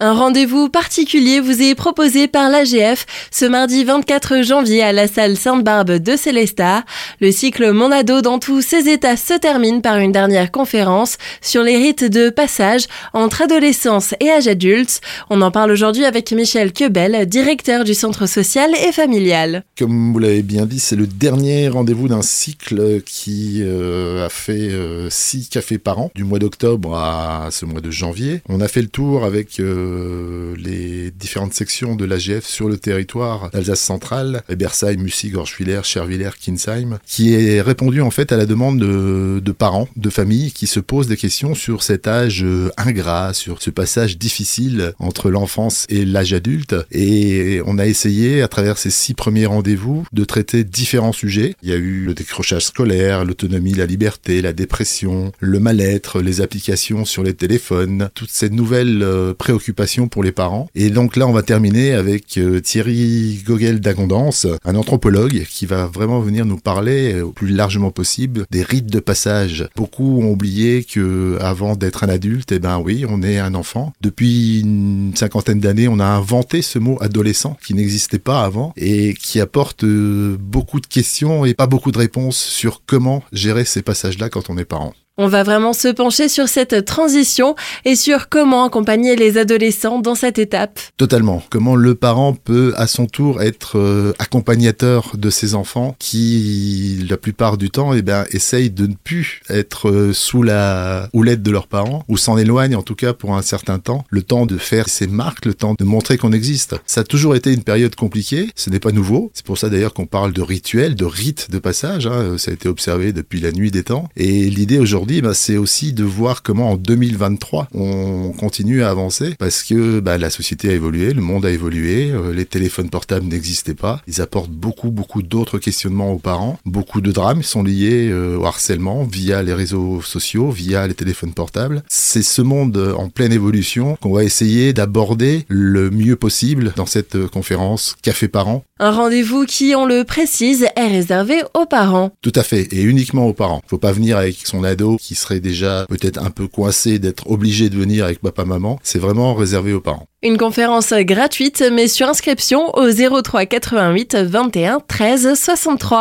Un rendez-vous particulier vous est proposé par l'AGF ce mardi 24 janvier à la salle Sainte-Barbe de Célestat. Le cycle Mon ado dans tous ses états se termine par une dernière conférence sur les rites de passage entre adolescence et âge adulte. On en parle aujourd'hui avec Michel Quebel, directeur du centre social et familial. Comme vous l'avez bien dit, c'est le dernier rendez-vous d'un cycle qui euh, a fait euh, six cafés par an, du mois d'octobre à ce mois de janvier. On a fait le tour avec euh, euh, les différentes sections de l'AGF sur le territoire d'Alsace centrale, Ebersheim, Mussy, Gorschwiller, Chervillers, Kinsheim, qui est répondu en fait à la demande de, parents, de familles qui se posent des questions sur cet âge euh, ingrat, sur ce passage difficile entre l'enfance et l'âge adulte. Et on a essayé, à travers ces six premiers rendez-vous, de traiter différents sujets. Il y a eu le décrochage scolaire, l'autonomie, la liberté, la dépression, le mal-être, les applications sur les téléphones, toutes ces nouvelles euh, pour les parents. Et donc là, on va terminer avec euh, Thierry Gogel d'Agondance, un anthropologue qui va vraiment venir nous parler euh, au plus largement possible des rites de passage. Beaucoup ont oublié que avant d'être un adulte, eh ben oui, on est un enfant. Depuis une cinquantaine d'années, on a inventé ce mot adolescent qui n'existait pas avant et qui apporte euh, beaucoup de questions et pas beaucoup de réponses sur comment gérer ces passages-là quand on est parent. On va vraiment se pencher sur cette transition et sur comment accompagner les adolescents dans cette étape. Totalement. Comment le parent peut à son tour être euh, accompagnateur de ses enfants qui, la plupart du temps, eh ben, essayent de ne plus être euh, sous la houlette de leurs parents ou s'en éloignent en tout cas pour un certain temps. Le temps de faire ses marques, le temps de montrer qu'on existe. Ça a toujours été une période compliquée. Ce n'est pas nouveau. C'est pour ça d'ailleurs qu'on parle de rituel, de rite de passage. Hein. Ça a été observé depuis la nuit des temps. Et l'idée aujourd'hui bah, c'est aussi de voir comment en 2023 on continue à avancer parce que bah, la société a évolué, le monde a évolué, euh, les téléphones portables n'existaient pas. Ils apportent beaucoup, beaucoup d'autres questionnements aux parents. Beaucoup de drames sont liés euh, au harcèlement via les réseaux sociaux, via les téléphones portables. C'est ce monde en pleine évolution qu'on va essayer d'aborder le mieux possible dans cette conférence Café Parents. Un rendez-vous qui, on le précise, est réservé aux parents. Tout à fait, et uniquement aux parents. Faut pas venir avec son ado qui serait déjà peut-être un peu coincé d'être obligé de venir avec papa-maman. C'est vraiment réservé aux parents. Une conférence gratuite, mais sur inscription au 03 88 21 13 63.